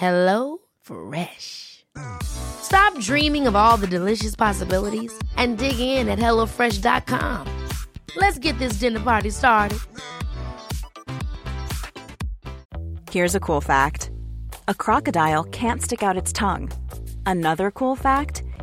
Hello Fresh. Stop dreaming of all the delicious possibilities and dig in at HelloFresh.com. Let's get this dinner party started. Here's a cool fact a crocodile can't stick out its tongue. Another cool fact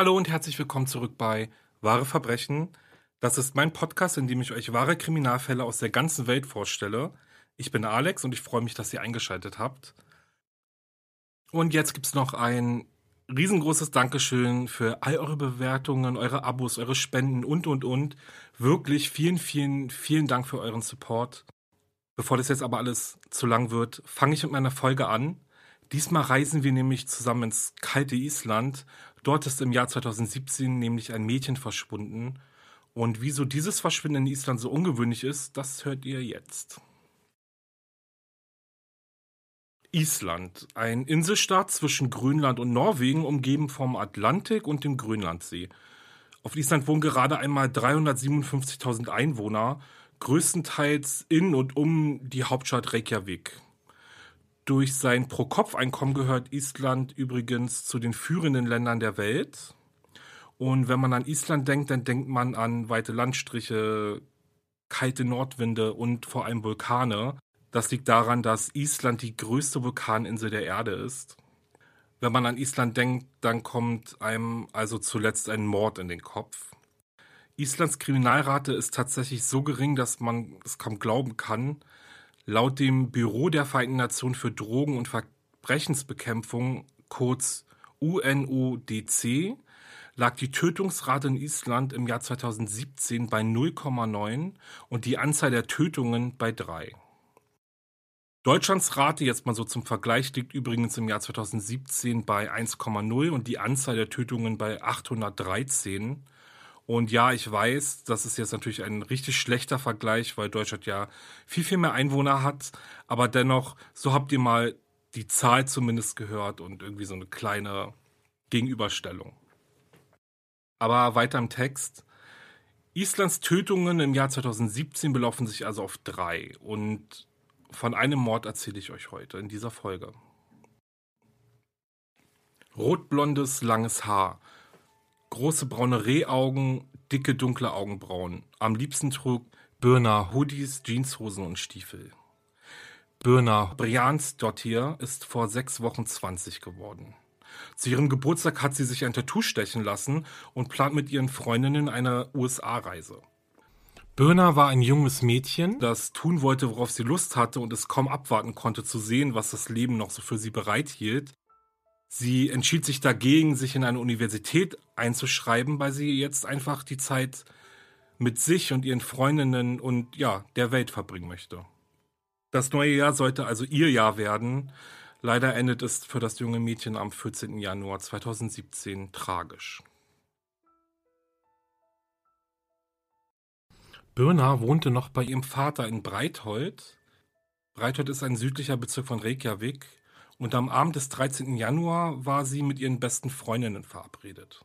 Hallo und herzlich willkommen zurück bei Wahre Verbrechen. Das ist mein Podcast, in dem ich euch wahre Kriminalfälle aus der ganzen Welt vorstelle. Ich bin Alex und ich freue mich, dass ihr eingeschaltet habt. Und jetzt gibt es noch ein riesengroßes Dankeschön für all eure Bewertungen, eure Abos, eure Spenden und, und, und. Wirklich vielen, vielen, vielen Dank für euren Support. Bevor das jetzt aber alles zu lang wird, fange ich mit meiner Folge an. Diesmal reisen wir nämlich zusammen ins kalte Island. Dort ist im Jahr 2017 nämlich ein Mädchen verschwunden. Und wieso dieses Verschwinden in Island so ungewöhnlich ist, das hört ihr jetzt. Island, ein Inselstaat zwischen Grönland und Norwegen, umgeben vom Atlantik und dem Grönlandsee. Auf Island wohnen gerade einmal 357.000 Einwohner, größtenteils in und um die Hauptstadt Reykjavik. Durch sein Pro-Kopf-Einkommen gehört Island übrigens zu den führenden Ländern der Welt. Und wenn man an Island denkt, dann denkt man an weite Landstriche, kalte Nordwinde und vor allem Vulkane. Das liegt daran, dass Island die größte Vulkaninsel der Erde ist. Wenn man an Island denkt, dann kommt einem also zuletzt ein Mord in den Kopf. Islands Kriminalrate ist tatsächlich so gering, dass man es kaum glauben kann. Laut dem Büro der Vereinten Nationen für Drogen- und Verbrechensbekämpfung, kurz UNODC, lag die Tötungsrate in Island im Jahr 2017 bei 0,9 und die Anzahl der Tötungen bei 3. Deutschlands Rate, jetzt mal so zum Vergleich, liegt übrigens im Jahr 2017 bei 1,0 und die Anzahl der Tötungen bei 813. Und ja, ich weiß, das ist jetzt natürlich ein richtig schlechter Vergleich, weil Deutschland ja viel, viel mehr Einwohner hat. Aber dennoch, so habt ihr mal die Zahl zumindest gehört und irgendwie so eine kleine Gegenüberstellung. Aber weiter im Text. Islands Tötungen im Jahr 2017 belaufen sich also auf drei. Und von einem Mord erzähle ich euch heute in dieser Folge. Rotblondes, langes Haar. Große braune Rehaugen, dicke dunkle Augenbrauen. Am liebsten trug Birna Hoodies, Jeanshosen und Stiefel. Birna Briansdottir ist vor sechs Wochen 20 geworden. Zu ihrem Geburtstag hat sie sich ein Tattoo stechen lassen und plant mit ihren Freundinnen eine USA-Reise. Birna war ein junges Mädchen, das tun wollte, worauf sie Lust hatte und es kaum abwarten konnte zu sehen, was das Leben noch so für sie bereithielt. Sie entschied sich dagegen, sich in eine Universität einzuschreiben, weil sie jetzt einfach die Zeit mit sich und ihren Freundinnen und ja, der Welt verbringen möchte. Das neue Jahr sollte also ihr Jahr werden. Leider endet es für das junge Mädchen am 14. Januar 2017 tragisch. Birna wohnte noch bei ihrem Vater in Breithold. Breithold ist ein südlicher Bezirk von Reykjavik und am Abend des 13. Januar war sie mit ihren besten Freundinnen verabredet.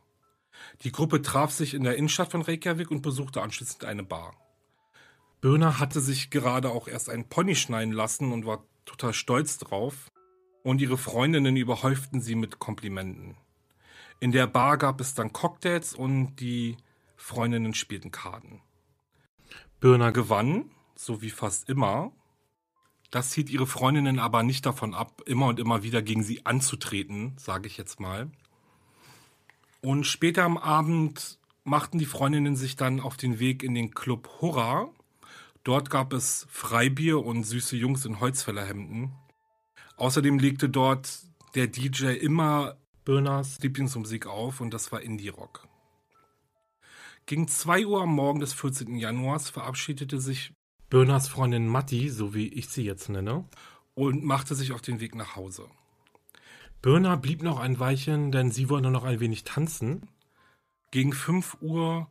Die Gruppe traf sich in der Innenstadt von Reykjavik und besuchte anschließend eine Bar. Birna hatte sich gerade auch erst einen Pony schneiden lassen und war total stolz drauf, und ihre Freundinnen überhäuften sie mit Komplimenten. In der Bar gab es dann Cocktails und die Freundinnen spielten Karten. Birna gewann, so wie fast immer, Das hielt ihre Freundinnen aber nicht davon ab, immer und immer wieder gegen sie anzutreten, sage ich jetzt mal. Und später am Abend machten die Freundinnen sich dann auf den Weg in den Club Hurra. Dort gab es Freibier und süße Jungs in Holzfällerhemden. Außerdem legte dort der DJ immer Berners Lieblingsmusik auf und das war Indie-Rock. Gegen 2 Uhr am Morgen des 14. Januars verabschiedete sich Berners Freundin Matti, so wie ich sie jetzt nenne, und machte sich auf den Weg nach Hause. Birna blieb noch ein Weilchen, denn sie wollte noch ein wenig tanzen. Gegen 5 Uhr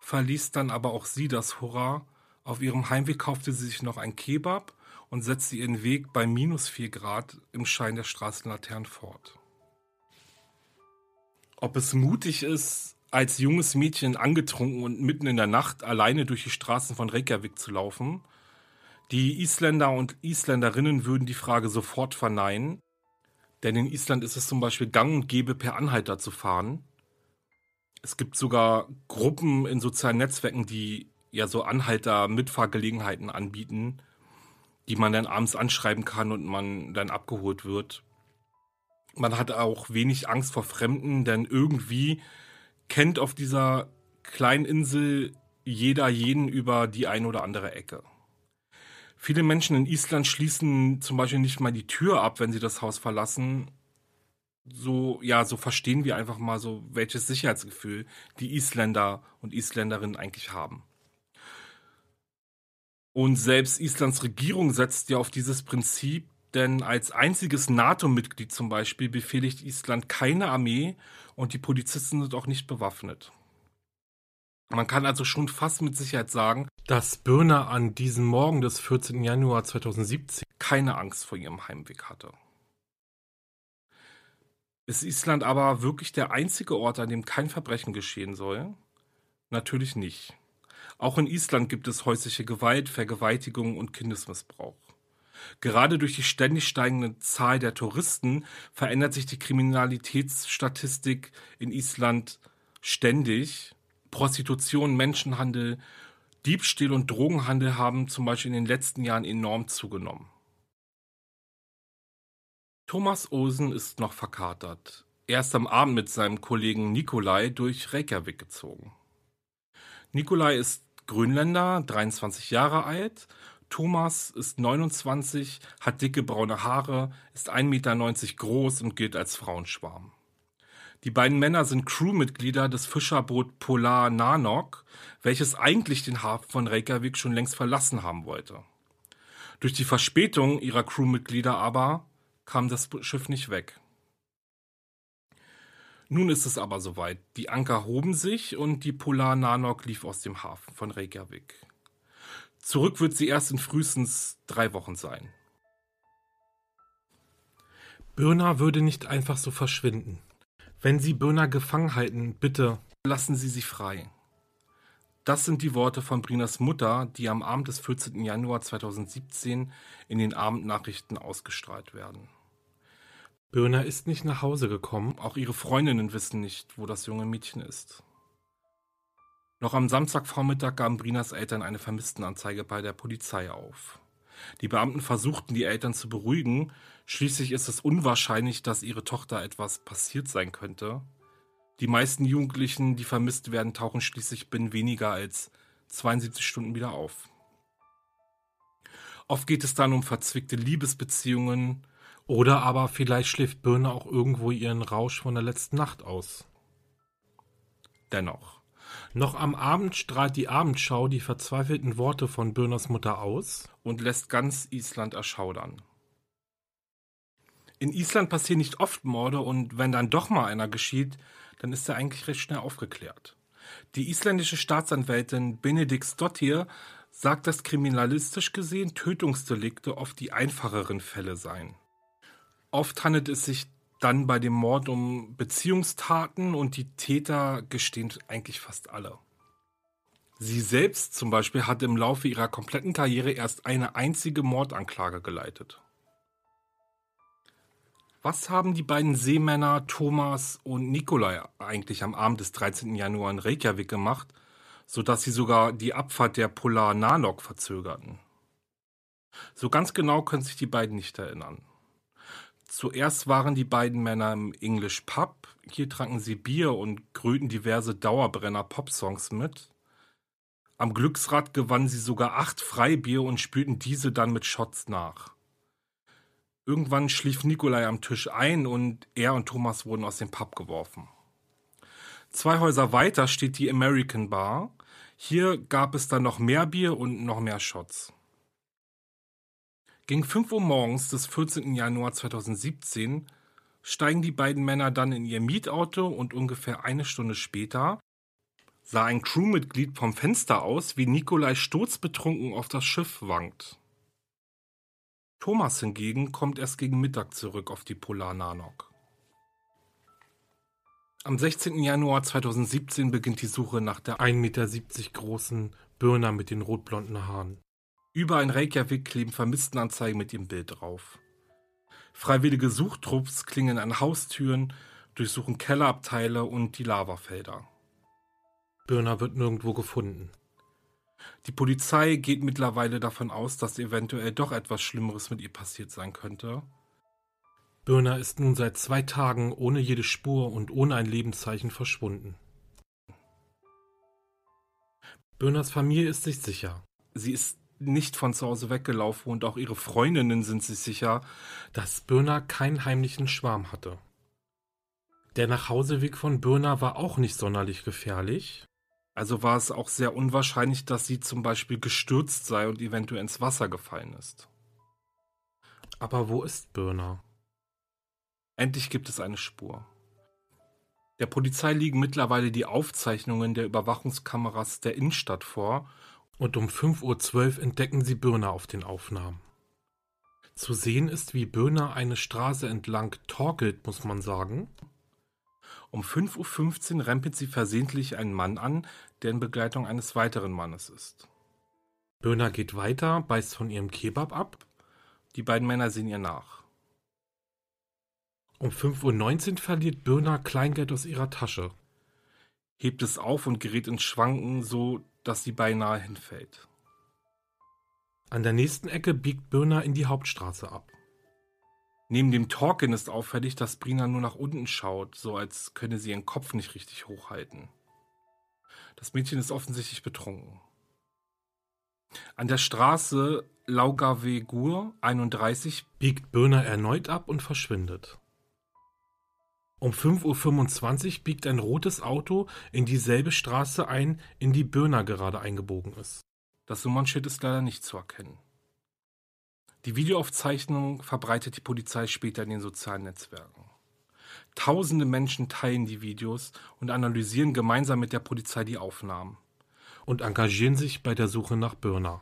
verließ dann aber auch sie das Hurra. Auf ihrem Heimweg kaufte sie sich noch ein Kebab und setzte ihren Weg bei minus 4 Grad im Schein der Straßenlaternen fort. Ob es mutig ist, als junges Mädchen angetrunken und mitten in der Nacht alleine durch die Straßen von Reykjavik zu laufen, die Isländer und Isländerinnen würden die Frage sofort verneinen, denn in Island ist es zum Beispiel gang und gäbe, per Anhalter zu fahren. Es gibt sogar Gruppen in sozialen Netzwerken, die ja so Anhalter-Mitfahrgelegenheiten anbieten, die man dann abends anschreiben kann und man dann abgeholt wird. Man hat auch wenig Angst vor Fremden, denn irgendwie kennt auf dieser kleinen Insel jeder jeden über die eine oder andere Ecke. Viele Menschen in Island schließen zum Beispiel nicht mal die Tür ab, wenn sie das Haus verlassen. So, ja, so verstehen wir einfach mal so, welches Sicherheitsgefühl die Isländer und Isländerinnen eigentlich haben. Und selbst Islands Regierung setzt ja auf dieses Prinzip, denn als einziges NATO-Mitglied zum Beispiel befehligt Island keine Armee und die Polizisten sind auch nicht bewaffnet. Man kann also schon fast mit Sicherheit sagen, dass Birna an diesem Morgen des 14. Januar 2017 keine Angst vor ihrem Heimweg hatte. Ist Island aber wirklich der einzige Ort, an dem kein Verbrechen geschehen soll? Natürlich nicht. Auch in Island gibt es häusliche Gewalt, Vergewaltigung und Kindesmissbrauch. Gerade durch die ständig steigende Zahl der Touristen verändert sich die Kriminalitätsstatistik in Island ständig Prostitution, Menschenhandel, Diebstähle und Drogenhandel haben zum Beispiel in den letzten Jahren enorm zugenommen. Thomas Olsen ist noch verkatert. Er ist am Abend mit seinem Kollegen Nikolai durch Reykjavik gezogen. Nikolai ist Grönländer, 23 Jahre alt. Thomas ist 29, hat dicke braune Haare, ist 1,90 Meter groß und gilt als Frauenschwarm. Die beiden Männer sind Crewmitglieder des Fischerboot Polar Nanok, welches eigentlich den Hafen von Reykjavik schon längst verlassen haben wollte. Durch die Verspätung ihrer Crewmitglieder aber kam das Schiff nicht weg. Nun ist es aber soweit. Die Anker hoben sich und die Polar Nanok lief aus dem Hafen von Reykjavik. Zurück wird sie erst in frühestens drei Wochen sein. Birna würde nicht einfach so verschwinden. Wenn Sie Böhner gefangen halten, bitte lassen Sie sie frei. Das sind die Worte von Brinas Mutter, die am Abend des 14. Januar 2017 in den Abendnachrichten ausgestrahlt werden. Böhner ist nicht nach Hause gekommen, auch ihre Freundinnen wissen nicht, wo das junge Mädchen ist. Noch am Samstagvormittag gaben Brinas Eltern eine Vermisstenanzeige bei der Polizei auf. Die Beamten versuchten, die Eltern zu beruhigen. Schließlich ist es unwahrscheinlich, dass ihre Tochter etwas passiert sein könnte. Die meisten Jugendlichen, die vermisst werden, tauchen schließlich binnen weniger als 72 Stunden wieder auf. Oft geht es dann um verzwickte Liebesbeziehungen oder aber vielleicht schläft Birne auch irgendwo ihren Rausch von der letzten Nacht aus. Dennoch. Noch am Abend strahlt die Abendschau die verzweifelten Worte von Böhners Mutter aus und lässt ganz Island erschaudern. In Island passieren nicht oft Morde und wenn dann doch mal einer geschieht, dann ist er eigentlich recht schnell aufgeklärt. Die isländische Staatsanwältin Benedikt Stottir sagt, dass kriminalistisch gesehen Tötungsdelikte oft die einfacheren Fälle seien. Oft handelt es sich dann bei dem Mord um Beziehungstaten und die Täter gestehen eigentlich fast alle. Sie selbst zum Beispiel hat im Laufe ihrer kompletten Karriere erst eine einzige Mordanklage geleitet. Was haben die beiden Seemänner Thomas und Nikolai eigentlich am Abend des 13. Januar in Reykjavik gemacht, sodass sie sogar die Abfahrt der Polar Nanok verzögerten? So ganz genau können sich die beiden nicht erinnern. Zuerst waren die beiden Männer im English Pub. Hier tranken sie Bier und grüten diverse Dauerbrenner-Pop-Songs mit. Am Glücksrad gewannen sie sogar acht Freibier und spülten diese dann mit Shots nach. Irgendwann schlief Nikolai am Tisch ein und er und Thomas wurden aus dem Pub geworfen. Zwei Häuser weiter steht die American Bar. Hier gab es dann noch mehr Bier und noch mehr Shots. Gegen 5 Uhr morgens des 14. Januar 2017 steigen die beiden Männer dann in ihr Mietauto und ungefähr eine Stunde später sah ein Crewmitglied vom Fenster aus, wie Nikolai sturzbetrunken auf das Schiff wankt. Thomas hingegen kommt erst gegen Mittag zurück auf die Polar Nanok. Am 16. Januar 2017 beginnt die Suche nach der 1,70 Meter großen Birner mit den rotblonden Haaren. Überall in Reykjavik kleben Vermisstenanzeigen mit ihrem Bild drauf. Freiwillige Suchtrupps klingen an Haustüren, durchsuchen Kellerabteile und die Lavafelder. Birner wird nirgendwo gefunden. Die Polizei geht mittlerweile davon aus, dass eventuell doch etwas Schlimmeres mit ihr passiert sein könnte. Birner ist nun seit zwei Tagen ohne jede Spur und ohne ein Lebenszeichen verschwunden. Birners Familie ist sich sicher. Sie ist nicht von zu Hause weggelaufen und auch ihre Freundinnen sind sich sicher, dass Birner keinen heimlichen Schwarm hatte. Der Nachhauseweg von Birner war auch nicht sonderlich gefährlich. Also war es auch sehr unwahrscheinlich, dass sie zum Beispiel gestürzt sei und eventuell ins Wasser gefallen ist. Aber wo ist Birner? Endlich gibt es eine Spur. Der Polizei liegen mittlerweile die Aufzeichnungen der Überwachungskameras der Innenstadt vor und um 5.12 Uhr entdecken sie Birner auf den Aufnahmen. Zu sehen ist, wie Birner eine Straße entlang torkelt, muss man sagen, um 5.15 Uhr rempelt sie versehentlich einen Mann an, der in Begleitung eines weiteren Mannes ist. Birna geht weiter, beißt von ihrem Kebab ab. Die beiden Männer sehen ihr nach. Um 5.19 Uhr verliert Birna Kleingeld aus ihrer Tasche, hebt es auf und gerät ins Schwanken, so dass sie beinahe hinfällt. An der nächsten Ecke biegt Birna in die Hauptstraße ab. Neben dem Talken ist auffällig, dass Brina nur nach unten schaut, so als könne sie ihren Kopf nicht richtig hochhalten. Das Mädchen ist offensichtlich betrunken. An der Straße Laugavegur 31 biegt Birner erneut ab und verschwindet. Um 5.25 Uhr biegt ein rotes Auto in dieselbe Straße ein, in die Birner gerade eingebogen ist. Das Nummernschild ist leider nicht zu erkennen. Die Videoaufzeichnung verbreitet die Polizei später in den sozialen Netzwerken. Tausende Menschen teilen die Videos und analysieren gemeinsam mit der Polizei die Aufnahmen und engagieren sich bei der Suche nach Birner.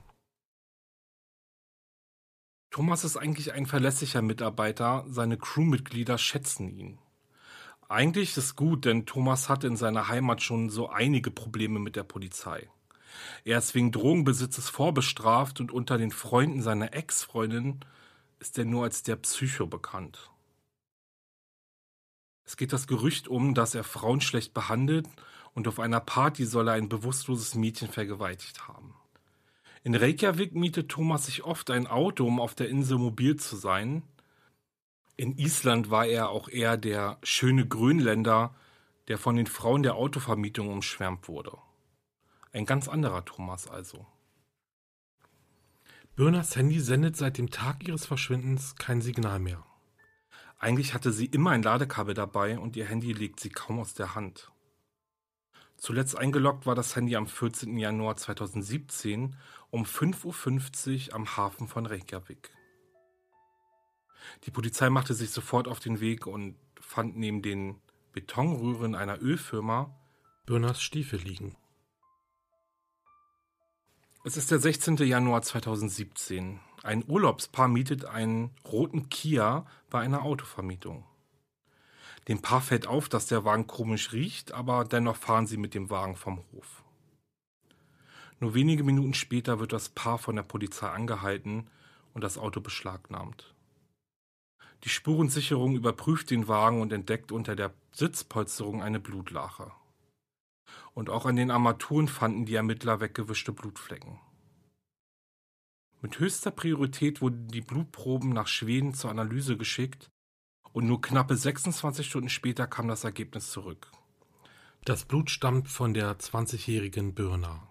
Thomas ist eigentlich ein verlässlicher Mitarbeiter, seine Crewmitglieder schätzen ihn. Eigentlich ist es gut, denn Thomas hatte in seiner Heimat schon so einige Probleme mit der Polizei. Er ist wegen Drogenbesitzes vorbestraft und unter den Freunden seiner Ex-Freundin ist er nur als der Psycho bekannt. Es geht das Gerücht um, dass er Frauen schlecht behandelt und auf einer Party soll er ein bewusstloses Mädchen vergewaltigt haben. In Reykjavik mietet Thomas sich oft ein Auto, um auf der Insel mobil zu sein. In Island war er auch eher der schöne Grönländer, der von den Frauen der Autovermietung umschwärmt wurde. Ein ganz anderer Thomas also. Birners Handy sendet seit dem Tag ihres Verschwindens kein Signal mehr. Eigentlich hatte sie immer ein Ladekabel dabei und ihr Handy legt sie kaum aus der Hand. Zuletzt eingeloggt war das Handy am 14. Januar 2017 um 5.50 Uhr am Hafen von Reykjavik. Die Polizei machte sich sofort auf den Weg und fand neben den Betonröhren einer Ölfirma Birners Stiefel liegen. Es ist der 16. Januar 2017. Ein Urlaubspaar mietet einen roten Kia bei einer Autovermietung. Dem Paar fällt auf, dass der Wagen komisch riecht, aber dennoch fahren sie mit dem Wagen vom Hof. Nur wenige Minuten später wird das Paar von der Polizei angehalten und das Auto beschlagnahmt. Die Spurensicherung überprüft den Wagen und entdeckt unter der Sitzpolsterung eine Blutlache und auch an den Armaturen fanden die Ermittler weggewischte Blutflecken. Mit höchster Priorität wurden die Blutproben nach Schweden zur Analyse geschickt und nur knappe 26 Stunden später kam das Ergebnis zurück. Das Blut stammt von der 20-jährigen Birna.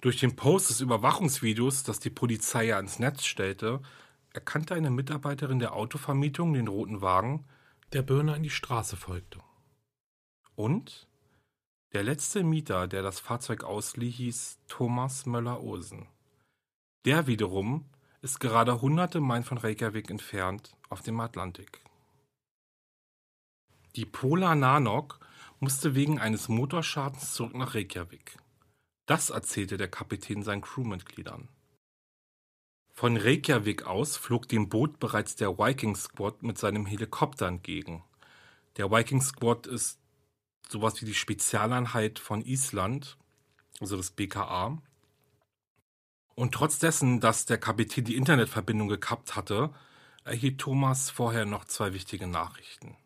Durch den Post des Überwachungsvideos, das die Polizei ja ins Netz stellte, erkannte eine Mitarbeiterin der Autovermietung den roten Wagen, der Birna in die Straße folgte. Und der letzte Mieter, der das Fahrzeug auslieh, hieß Thomas Möller-Olsen. Der wiederum ist gerade hunderte Meilen von Reykjavik entfernt auf dem Atlantik. Die Polar Nanok musste wegen eines Motorschadens zurück nach Reykjavik. Das erzählte der Kapitän seinen Crewmitgliedern. Von Reykjavik aus flog dem Boot bereits der Viking Squad mit seinem Helikopter entgegen. Der Viking Squad ist sowas wie die Spezialeinheit von Island, also das BKA. Und trotz dessen, dass der Kapitän die Internetverbindung gekappt hatte, erhielt Thomas vorher noch zwei wichtige Nachrichten.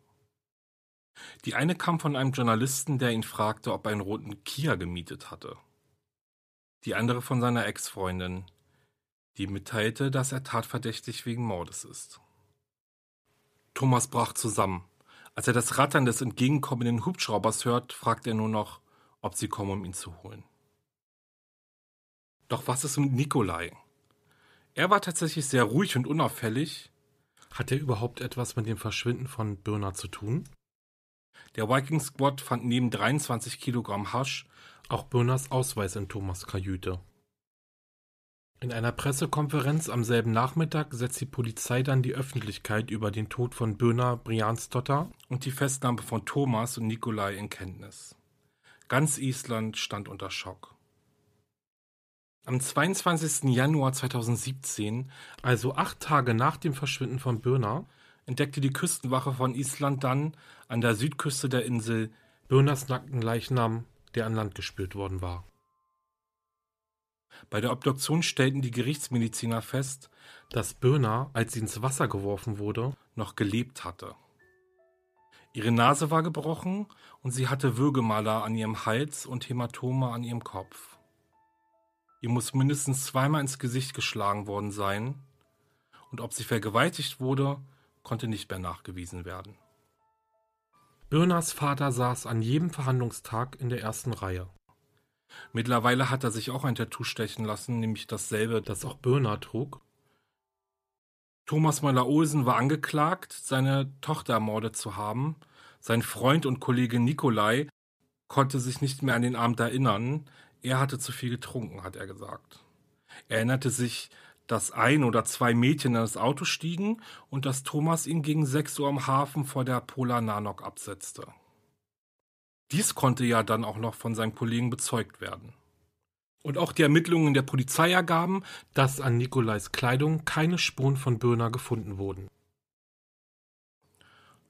Die eine kam von einem Journalisten, der ihn fragte, ob er einen roten Kia gemietet hatte die andere von seiner Ex-Freundin, die mitteilte, dass er tatverdächtig wegen Mordes ist. Thomas brach zusammen. Als er das Rattern des entgegenkommenden Hubschraubers hört, fragt er nur noch, ob sie kommen, um ihn zu holen. Doch was ist mit Nikolai? Er war tatsächlich sehr ruhig und unauffällig. Hat er überhaupt etwas mit dem Verschwinden von Birna zu tun? Der Viking Squad fand neben 23 Kilogramm Hasch auch Birners Ausweis in Thomas Kajüte. In einer Pressekonferenz am selben Nachmittag setzt die Polizei dann die Öffentlichkeit über den Tod von Birner Briansdotter und die Festnahme von Thomas und Nikolai in Kenntnis. Ganz Island stand unter Schock. Am 22. Januar 2017, also acht Tage nach dem Verschwinden von Birner, entdeckte die Küstenwache von Island dann an der Südküste der Insel Birners nackten Leichnam der an Land gespült worden war. Bei der Obduktion stellten die Gerichtsmediziner fest, dass Birna, als sie ins Wasser geworfen wurde, noch gelebt hatte. Ihre Nase war gebrochen und sie hatte Würgemaler an ihrem Hals und Hämatome an ihrem Kopf. Ihr muss mindestens zweimal ins Gesicht geschlagen worden sein, und ob sie vergewaltigt wurde, konnte nicht mehr nachgewiesen werden. Birners Vater saß an jedem Verhandlungstag in der ersten Reihe. Mittlerweile hat er sich auch ein Tattoo stechen lassen, nämlich dasselbe, das auch Birner trug. Thomas Möller-Olsen war angeklagt, seine Tochter ermordet zu haben. Sein Freund und Kollege Nikolai konnte sich nicht mehr an den Abend erinnern. Er hatte zu viel getrunken, hat er gesagt. Er erinnerte sich dass ein oder zwei Mädchen in das Auto stiegen und dass Thomas ihn gegen 6 Uhr am Hafen vor der Polar Nanok absetzte. Dies konnte ja dann auch noch von seinem Kollegen bezeugt werden. Und auch die Ermittlungen der Polizei ergaben, dass an Nikolais Kleidung keine Spuren von Böhner gefunden wurden.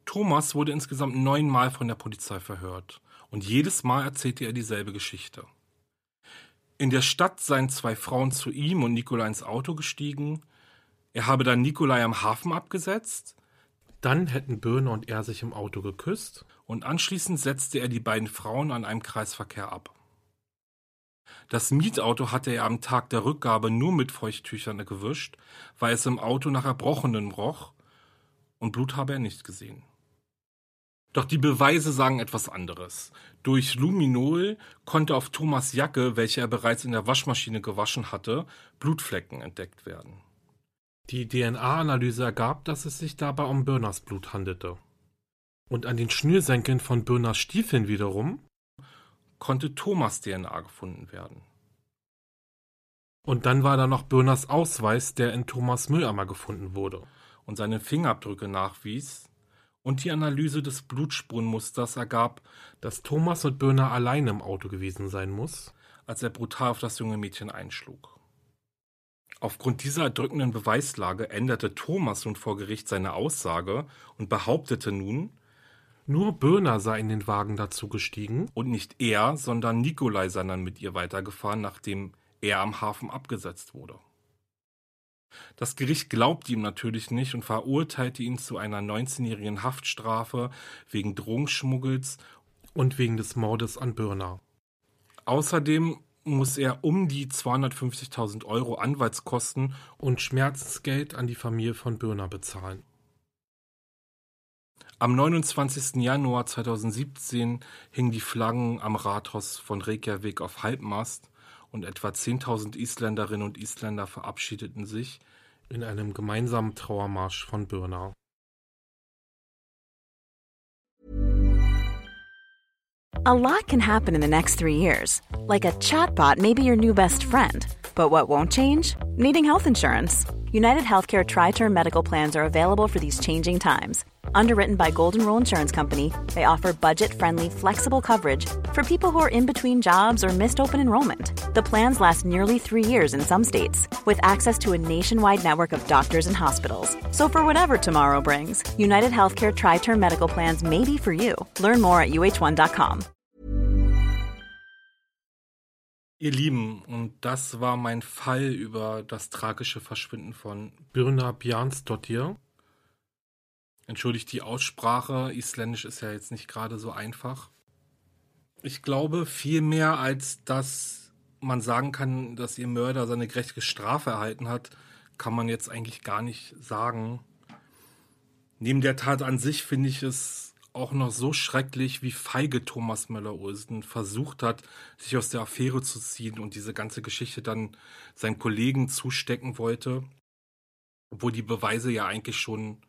Thomas wurde insgesamt neunmal von der Polizei verhört und jedes Mal erzählte er dieselbe Geschichte. In der Stadt seien zwei Frauen zu ihm und Nikolai ins Auto gestiegen. Er habe dann Nikolai am Hafen abgesetzt. Dann hätten Böhne und er sich im Auto geküsst. Und anschließend setzte er die beiden Frauen an einem Kreisverkehr ab. Das Mietauto hatte er am Tag der Rückgabe nur mit Feuchttüchern gewischt, weil es im Auto nach Erbrochenen roch und Blut habe er nicht gesehen. Doch die Beweise sagen etwas anderes. Durch Luminol konnte auf Thomas Jacke, welche er bereits in der Waschmaschine gewaschen hatte, Blutflecken entdeckt werden. Die DNA-Analyse ergab, dass es sich dabei um Birners Blut handelte. Und an den Schnürsenkeln von Birners Stiefeln wiederum konnte Thomas DNA gefunden werden. Und dann war da noch Birners Ausweis, der in Thomas Mülleimer gefunden wurde. Und seine Fingerabdrücke nachwies, und die Analyse des Blutspurenmusters ergab, dass Thomas und Böhner allein im Auto gewesen sein muss, als er brutal auf das junge Mädchen einschlug. Aufgrund dieser erdrückenden Beweislage änderte Thomas nun vor Gericht seine Aussage und behauptete nun, nur Böhner sei in den Wagen dazu gestiegen und nicht er, sondern Nikolai sei dann mit ihr weitergefahren, nachdem er am Hafen abgesetzt wurde. Das Gericht glaubte ihm natürlich nicht und verurteilte ihn zu einer 19-jährigen Haftstrafe wegen Drogenschmuggels und wegen des Mordes an Birna. Außerdem muss er um die 250.000 Euro Anwaltskosten und Schmerzensgeld an die Familie von Böhner bezahlen. Am 29. Januar 2017 hingen die Flaggen am Rathaus von Reykjavik auf Halbmast und etwa 10.000 Isländerinnen und Isländer verabschiedeten sich in einem gemeinsamen Trauermarsch von Böhner. A lot can happen in the next three years. Like a chatbot may be your new best friend. But what won't change? Needing health insurance. United Healthcare Tri Term Medical Plans are available for these changing times Underwritten by Golden Rule Insurance Company, they offer budget-friendly, flexible coverage for people who are in between jobs or missed open enrollment. The plans last nearly three years in some states, with access to a nationwide network of doctors and hospitals. So for whatever tomorrow brings, United Healthcare Tri-Term Medical Plans may be for you. Learn more at uh1.com. Ihr Lieben, und das war mein Fall über das tragische Verschwinden von Birna Bjarnsdottir. Entschuldigt die Aussprache, Isländisch ist ja jetzt nicht gerade so einfach. Ich glaube, viel mehr als dass man sagen kann, dass ihr Mörder seine gerechte Strafe erhalten hat, kann man jetzt eigentlich gar nicht sagen. Neben der Tat an sich finde ich es auch noch so schrecklich, wie feige Thomas Möller-Olsen versucht hat, sich aus der Affäre zu ziehen und diese ganze Geschichte dann seinen Kollegen zustecken wollte, obwohl die Beweise ja eigentlich schon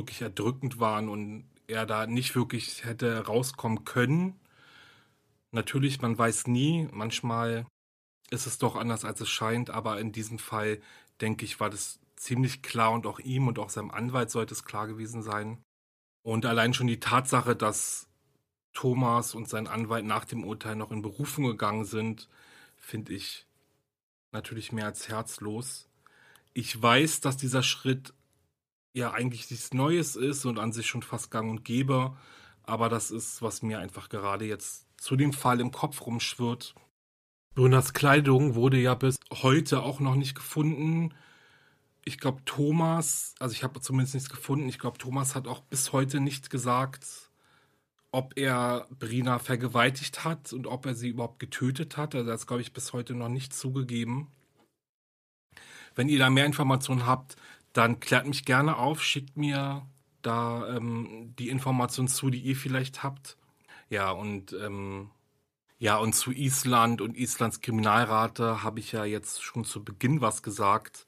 wirklich erdrückend waren und er da nicht wirklich hätte rauskommen können. Natürlich, man weiß nie, manchmal ist es doch anders, als es scheint, aber in diesem Fall, denke ich, war das ziemlich klar und auch ihm und auch seinem Anwalt sollte es klar gewesen sein. Und allein schon die Tatsache, dass Thomas und sein Anwalt nach dem Urteil noch in Berufung gegangen sind, finde ich natürlich mehr als herzlos. Ich weiß, dass dieser Schritt ja eigentlich nichts Neues ist und an sich schon fast gang und gäbe. Aber das ist, was mir einfach gerade jetzt zu dem Fall im Kopf rumschwirrt. Brünners Kleidung wurde ja bis heute auch noch nicht gefunden. Ich glaube, Thomas, also ich habe zumindest nichts gefunden. Ich glaube, Thomas hat auch bis heute nicht gesagt, ob er Brina vergewaltigt hat und ob er sie überhaupt getötet hat. Also das glaube ich bis heute noch nicht zugegeben. Wenn ihr da mehr Informationen habt, dann klärt mich gerne auf, schickt mir da ähm, die Informationen zu, die ihr vielleicht habt. Ja, und ähm, ja, und zu Island und Islands Kriminalrate habe ich ja jetzt schon zu Beginn was gesagt.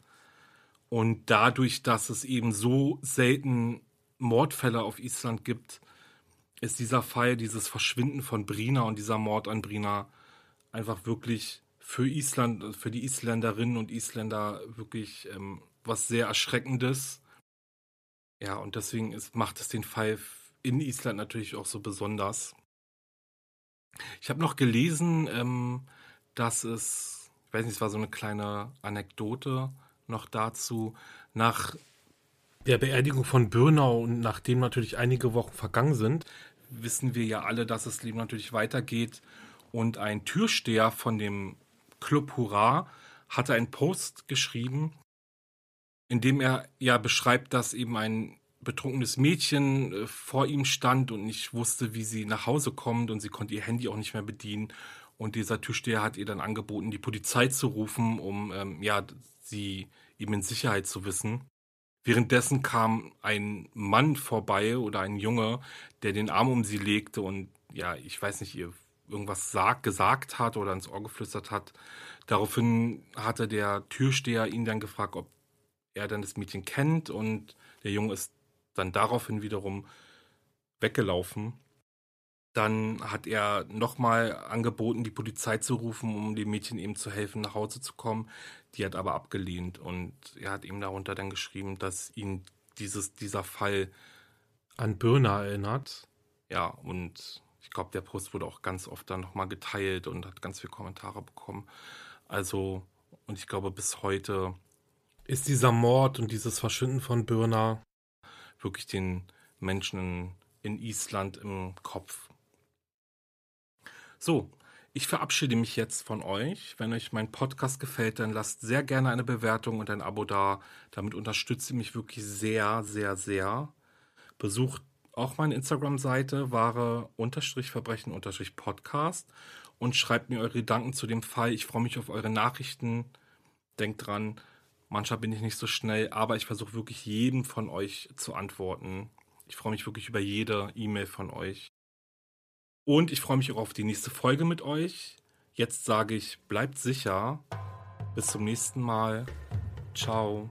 Und dadurch, dass es eben so selten Mordfälle auf Island gibt, ist dieser Fall, dieses Verschwinden von Brina und dieser Mord an Brina einfach wirklich für Island, für die Isländerinnen und Isländer wirklich ähm, was sehr Erschreckendes. Ja, und deswegen ist, macht es den Fall in Island natürlich auch so besonders. Ich habe noch gelesen, ähm, dass es, ich weiß nicht, es war so eine kleine Anekdote noch dazu, nach der Beerdigung von Bürnau und nachdem natürlich einige Wochen vergangen sind, wissen wir ja alle, dass das Leben natürlich weitergeht. Und ein Türsteher von dem Club Hurra hatte einen Post geschrieben, in dem er ja beschreibt, dass eben ein betrunkenes Mädchen äh, vor ihm stand und nicht wusste, wie sie nach Hause kommt und sie konnte ihr Handy auch nicht mehr bedienen. Und dieser Türsteher hat ihr dann angeboten, die Polizei zu rufen, um ähm, ja sie eben in Sicherheit zu wissen. Währenddessen kam ein Mann vorbei oder ein Junge, der den Arm um sie legte und ja, ich weiß nicht, ihr irgendwas sag, gesagt hat oder ins Ohr geflüstert hat. Daraufhin hatte der Türsteher ihn dann gefragt, ob er dann das Mädchen kennt und der Junge ist dann daraufhin wiederum weggelaufen. Dann hat er nochmal angeboten, die Polizei zu rufen, um dem Mädchen eben zu helfen, nach Hause zu kommen. Die hat aber abgelehnt und er hat ihm darunter dann geschrieben, dass ihn dieses, dieser Fall an Birna erinnert. Ja, und ich glaube, der Post wurde auch ganz oft dann nochmal geteilt und hat ganz viele Kommentare bekommen. Also, und ich glaube, bis heute ist dieser Mord und dieses Verschwinden von Birna wirklich den Menschen in Island im Kopf. So, ich verabschiede mich jetzt von euch. Wenn euch mein Podcast gefällt, dann lasst sehr gerne eine Bewertung und ein Abo da. Damit unterstützt ihr mich wirklich sehr, sehr, sehr. Besucht auch meine Instagram-Seite wahre-verbrechen-podcast und schreibt mir eure Gedanken zu dem Fall. Ich freue mich auf eure Nachrichten. Denkt dran, manchmal bin ich nicht so schnell, aber ich versuche wirklich jedem von euch zu antworten. Ich freue mich wirklich über jede E-Mail von euch. Und ich freue mich auch auf die nächste Folge mit euch. Jetzt sage ich, bleibt sicher. Bis zum nächsten Mal. Ciao.